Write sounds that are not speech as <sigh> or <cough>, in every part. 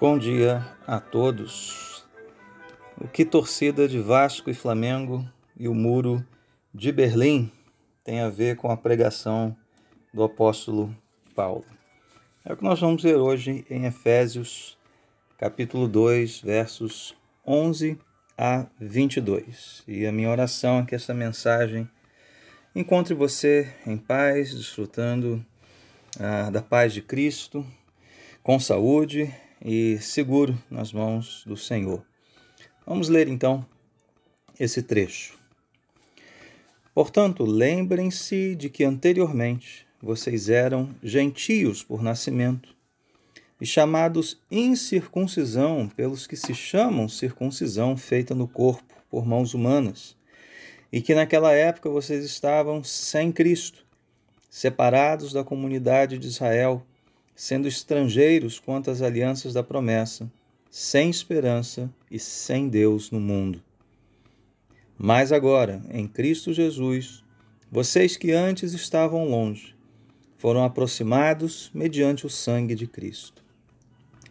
Bom dia a todos. O que torcida de Vasco e Flamengo e o muro de Berlim tem a ver com a pregação do apóstolo Paulo? É o que nós vamos ver hoje em Efésios, capítulo 2, versos 11 a 22. E a minha oração é que essa mensagem encontre você em paz, desfrutando ah, da paz de Cristo, com saúde e seguro nas mãos do Senhor. Vamos ler então esse trecho. Portanto, lembrem-se de que anteriormente vocês eram gentios por nascimento e chamados incircuncisão pelos que se chamam circuncisão feita no corpo por mãos humanas, e que naquela época vocês estavam sem Cristo, separados da comunidade de Israel sendo estrangeiros quanto às alianças da promessa, sem esperança e sem Deus no mundo. Mas agora, em Cristo Jesus, vocês que antes estavam longe, foram aproximados mediante o sangue de Cristo.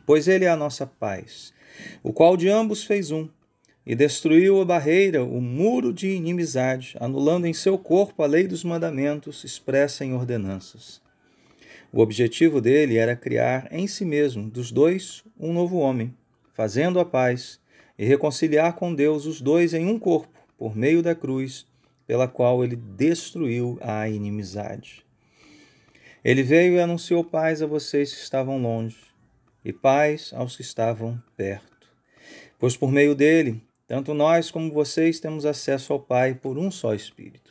Pois Ele é a nossa paz, o qual de ambos fez um, e destruiu a barreira, o muro de inimizade, anulando em seu corpo a lei dos mandamentos expressa em ordenanças o objetivo dele era criar em si mesmo, dos dois, um novo homem, fazendo a paz e reconciliar com Deus os dois em um corpo, por meio da cruz, pela qual ele destruiu a inimizade. Ele veio e anunciou paz a vocês que estavam longe, e paz aos que estavam perto. Pois por meio dele, tanto nós como vocês temos acesso ao Pai por um só Espírito.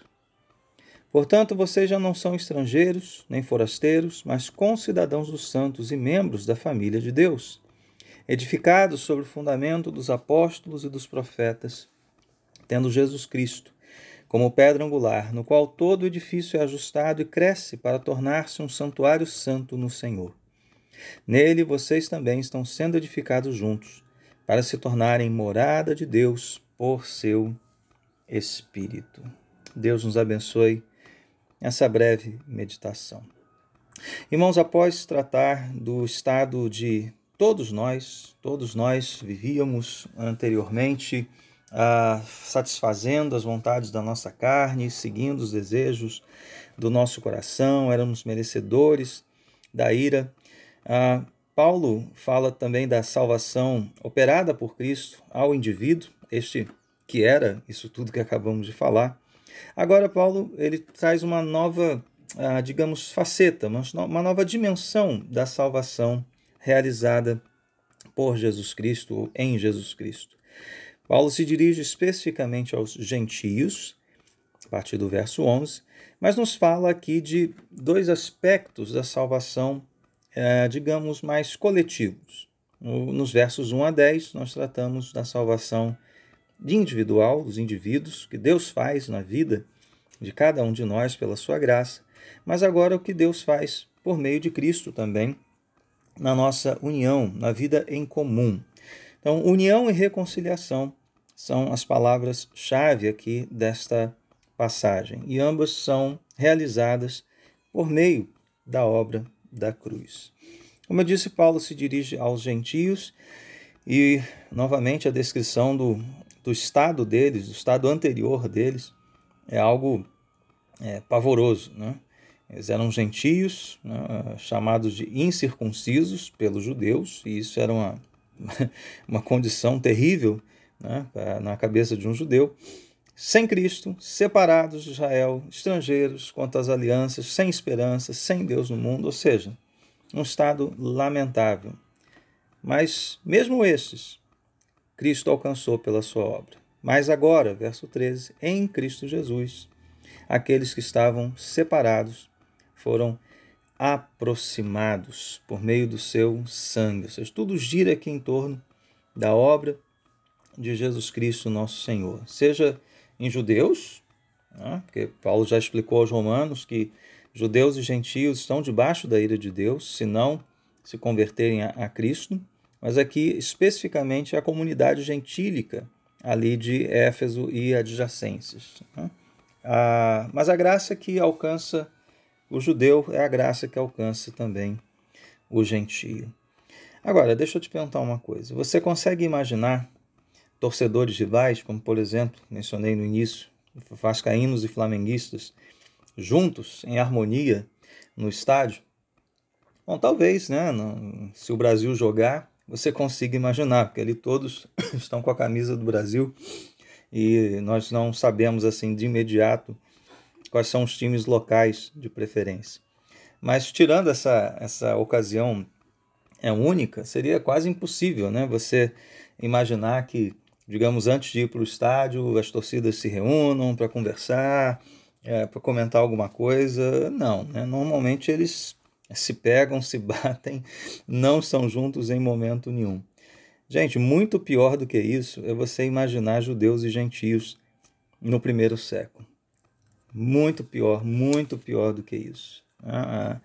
Portanto, vocês já não são estrangeiros nem forasteiros, mas concidadãos dos santos e membros da família de Deus, edificados sobre o fundamento dos apóstolos e dos profetas, tendo Jesus Cristo como pedra angular, no qual todo o edifício é ajustado e cresce para tornar-se um santuário santo no Senhor. Nele vocês também estão sendo edificados juntos, para se tornarem morada de Deus por seu Espírito. Deus nos abençoe essa breve meditação. Irmãos, após tratar do estado de todos nós, todos nós vivíamos anteriormente ah, satisfazendo as vontades da nossa carne, seguindo os desejos do nosso coração, éramos merecedores da ira. Ah, Paulo fala também da salvação operada por Cristo ao indivíduo, este que era isso tudo que acabamos de falar. Agora, Paulo ele traz uma nova, ah, digamos, faceta, uma nova dimensão da salvação realizada por Jesus Cristo, em Jesus Cristo. Paulo se dirige especificamente aos gentios, a partir do verso 11, mas nos fala aqui de dois aspectos da salvação, eh, digamos, mais coletivos. Nos versos 1 a 10, nós tratamos da salvação individual, dos indivíduos, que Deus faz na vida de cada um de nós pela sua graça, mas agora o que Deus faz por meio de Cristo também na nossa união, na vida em comum. Então, união e reconciliação são as palavras-chave aqui desta passagem, e ambas são realizadas por meio da obra da cruz. Como eu disse, Paulo se dirige aos gentios e, novamente, a descrição do do estado deles, do estado anterior deles, é algo é, pavoroso. Né? Eles eram gentios, né, chamados de incircuncisos pelos judeus, e isso era uma, <laughs> uma condição terrível né, na cabeça de um judeu. Sem Cristo, separados de Israel, estrangeiros quanto às alianças, sem esperança, sem Deus no mundo, ou seja, um estado lamentável. Mas mesmo estes Cristo alcançou pela sua obra. Mas agora, verso 13, em Cristo Jesus, aqueles que estavam separados foram aproximados por meio do seu sangue. Ou seja, tudo gira aqui em torno da obra de Jesus Cristo, nosso Senhor. Seja em judeus, né? porque Paulo já explicou aos romanos que judeus e gentios estão debaixo da ira de Deus, se não se converterem a, a Cristo mas aqui especificamente a comunidade gentílica ali de Éfeso e adjacências. Né? Ah, mas a graça que alcança o judeu é a graça que alcança também o gentio. Agora, deixa eu te perguntar uma coisa. Você consegue imaginar torcedores rivais, como por exemplo, mencionei no início, vascaínos e flamenguistas, juntos, em harmonia, no estádio? Bom, talvez, né? se o Brasil jogar, você consiga imaginar, porque ali todos <coughs> estão com a camisa do Brasil e nós não sabemos assim de imediato quais são os times locais de preferência. Mas tirando essa, essa ocasião é única, seria quase impossível, né? Você imaginar que, digamos, antes de ir para o estádio, as torcidas se reúnam para conversar, é, para comentar alguma coisa. Não, né? Normalmente eles se pegam, se batem, não estão juntos em momento nenhum. Gente, muito pior do que isso é você imaginar judeus e gentios no primeiro século. Muito pior, muito pior do que isso. A,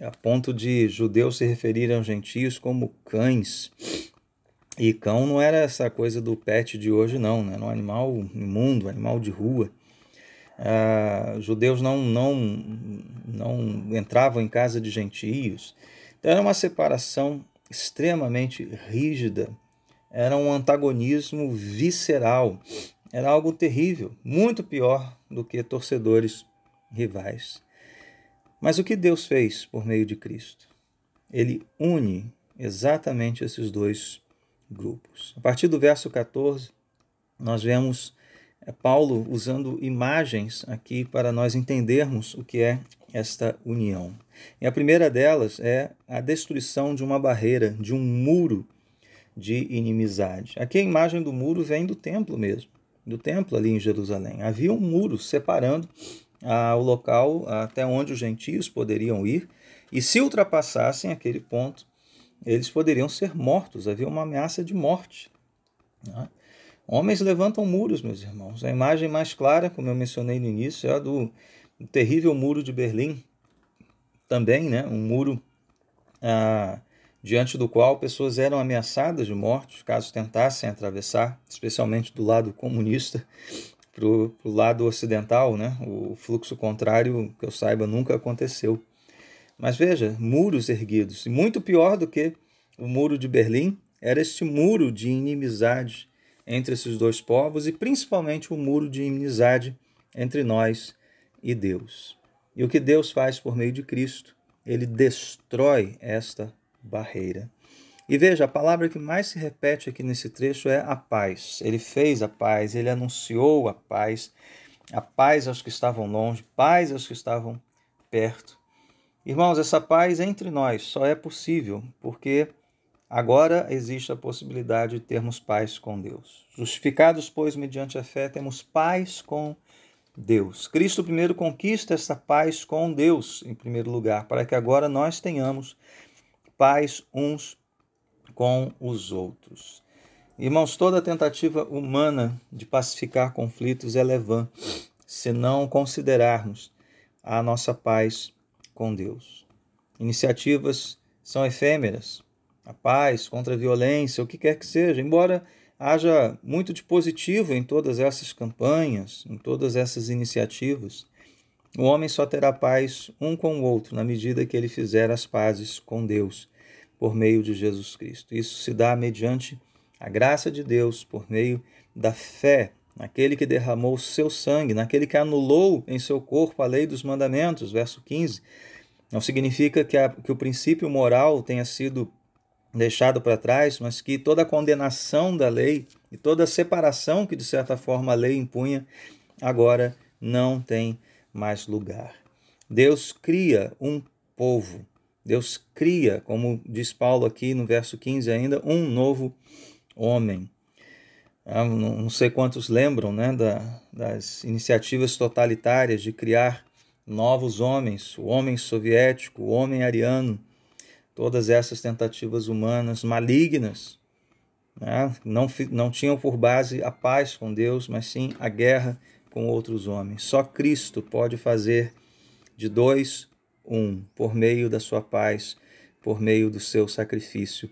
a ponto de judeus se referirem aos gentios como cães. E cão não era essa coisa do pet de hoje, não, né? Era um animal imundo, animal de rua. Ah, judeus não, não, não entravam em casa de gentios. Então era uma separação extremamente rígida, era um antagonismo visceral, era algo terrível, muito pior do que torcedores rivais. Mas o que Deus fez por meio de Cristo? Ele une exatamente esses dois grupos. A partir do verso 14, nós vemos é Paulo usando imagens aqui para nós entendermos o que é esta união. E a primeira delas é a destruição de uma barreira, de um muro de inimizade. Aqui a imagem do muro vem do templo mesmo, do templo ali em Jerusalém. Havia um muro separando ah, o local até onde os gentios poderiam ir, e se ultrapassassem aquele ponto, eles poderiam ser mortos, havia uma ameaça de morte. Né? Homens levantam muros, meus irmãos. A imagem mais clara, como eu mencionei no início, é a do, terrível muro de Berlim. Também, né? Um muro ah, diante do qual pessoas eram ameaçadas de morte caso tentassem atravessar, especialmente do lado comunista para o lado ocidental, né? O fluxo contrário, que eu saiba, nunca aconteceu. Mas veja, muros erguidos. E muito pior do que o muro de Berlim era este muro de inimizade entre esses dois povos e principalmente o muro de inimizade entre nós e Deus. E o que Deus faz por meio de Cristo? Ele destrói esta barreira. E veja, a palavra que mais se repete aqui nesse trecho é a paz. Ele fez a paz, ele anunciou a paz, a paz aos que estavam longe, paz aos que estavam perto. Irmãos, essa paz entre nós só é possível porque Agora existe a possibilidade de termos paz com Deus. Justificados, pois, mediante a fé, temos paz com Deus. Cristo primeiro conquista essa paz com Deus, em primeiro lugar, para que agora nós tenhamos paz uns com os outros. Irmãos, toda tentativa humana de pacificar conflitos é levã, se não considerarmos a nossa paz com Deus. Iniciativas são efêmeras, a paz, contra a violência, o que quer que seja, embora haja muito de positivo em todas essas campanhas, em todas essas iniciativas, o homem só terá paz um com o outro na medida que ele fizer as pazes com Deus por meio de Jesus Cristo. Isso se dá mediante a graça de Deus, por meio da fé naquele que derramou o seu sangue, naquele que anulou em seu corpo a lei dos mandamentos, verso 15. Não significa que, a, que o princípio moral tenha sido deixado para trás, mas que toda a condenação da lei e toda a separação que de certa forma a lei impunha agora não tem mais lugar. Deus cria um povo. Deus cria, como diz Paulo aqui no verso 15 ainda, um novo homem. Ah, não sei quantos lembram né, da, das iniciativas totalitárias de criar novos homens, o homem soviético, o homem ariano, todas essas tentativas humanas malignas né? não, não tinham por base a paz com Deus, mas sim a guerra com outros homens. Só Cristo pode fazer de dois um, por meio da sua paz, por meio do seu sacrifício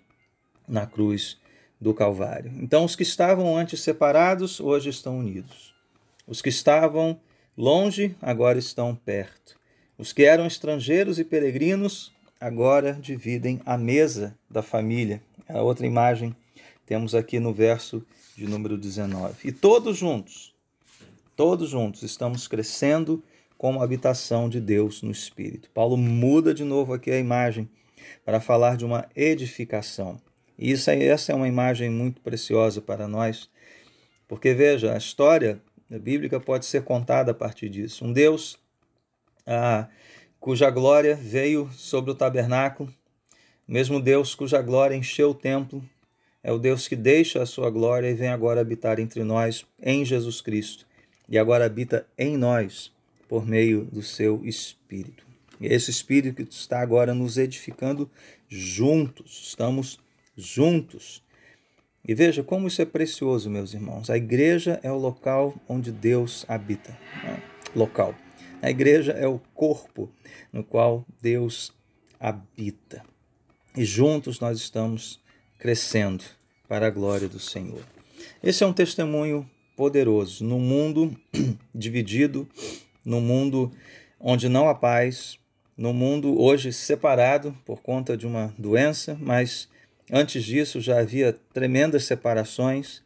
na cruz do Calvário. Então, os que estavam antes separados, hoje estão unidos. Os que estavam longe, agora estão perto. Os que eram estrangeiros e peregrinos, agora dividem a mesa da família. A outra imagem temos aqui no verso de número 19. E todos juntos, todos juntos estamos crescendo como habitação de Deus no Espírito. Paulo muda de novo aqui a imagem para falar de uma edificação. E isso, essa é uma imagem muito preciosa para nós, porque veja, a história bíblica pode ser contada a partir disso. Um Deus ah, cuja glória veio sobre o tabernáculo, mesmo Deus cuja glória encheu o templo, é o Deus que deixa a sua glória e vem agora habitar entre nós em Jesus Cristo. E agora habita em nós por meio do seu Espírito. E esse Espírito que está agora nos edificando juntos, estamos juntos. E veja como isso é precioso, meus irmãos. A igreja é o local onde Deus habita. Né? Local. A igreja é o corpo no qual Deus habita. E juntos nós estamos crescendo para a glória do Senhor. Esse é um testemunho poderoso no mundo <clears throat> dividido no mundo onde não há paz, no mundo hoje separado por conta de uma doença, mas antes disso já havia tremendas separações.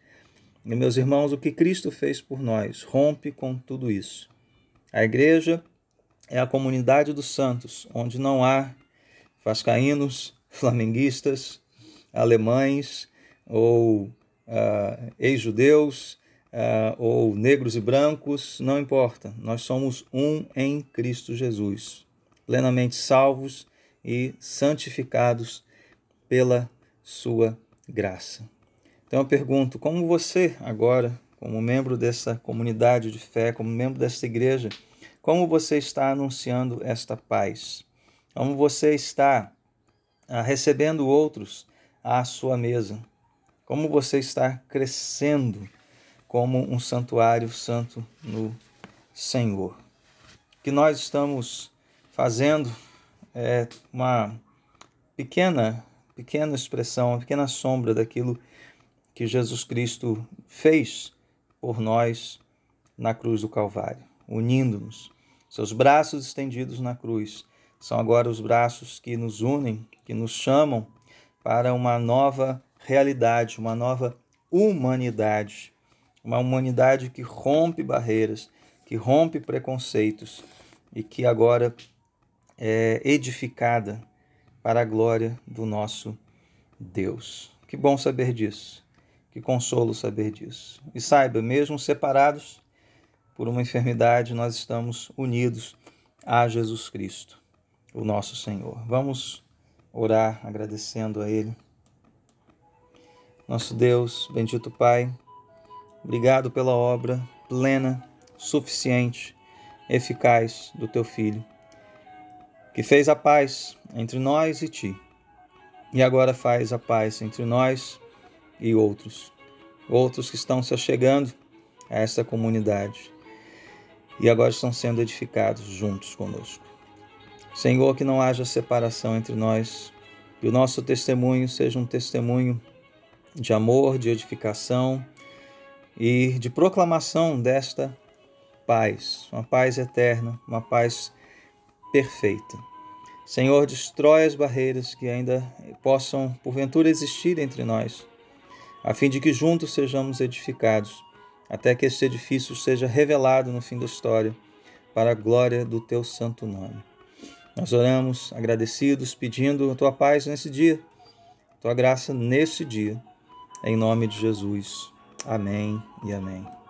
E, meus irmãos, o que Cristo fez por nós rompe com tudo isso. A igreja é a comunidade dos santos, onde não há vascaínos, <laughs> flamenguistas, alemães ou uh, ex-judeus, uh, ou negros e brancos, não importa. Nós somos um em Cristo Jesus, plenamente salvos e santificados pela Sua graça. Então eu pergunto: como você, agora, como membro dessa comunidade de fé, como membro dessa igreja, como você está anunciando esta paz? Como você está ah, recebendo outros à sua mesa? Como você está crescendo como um santuário santo no Senhor. O que nós estamos fazendo é uma pequena, pequena expressão, uma pequena sombra daquilo que Jesus Cristo fez por nós na cruz do Calvário, unindo-nos. Seus braços estendidos na cruz são agora os braços que nos unem, que nos chamam para uma nova realidade, uma nova humanidade uma humanidade que rompe barreiras, que rompe preconceitos e que agora é edificada para a glória do nosso Deus. Que bom saber disso, que consolo saber disso. E saiba, mesmo separados por uma enfermidade, nós estamos unidos a Jesus Cristo, o nosso Senhor. Vamos orar agradecendo a Ele. Nosso Deus, bendito Pai, Obrigado pela obra plena, suficiente, eficaz do teu Filho, que fez a paz entre nós e ti, e agora faz a paz entre nós e outros, outros que estão se achegando a essa comunidade e agora estão sendo edificados juntos conosco. Senhor, que não haja separação entre nós, que o nosso testemunho seja um testemunho de amor, de edificação e de proclamação desta paz, uma paz eterna, uma paz perfeita. Senhor, destrói as barreiras que ainda possam, porventura, existir entre nós, a fim de que juntos sejamos edificados, até que este edifício seja revelado no fim da história, para a glória do teu santo nome. Nós oramos agradecidos, pedindo a tua paz nesse dia, tua graça nesse dia, em nome de Jesus. Amém e amém.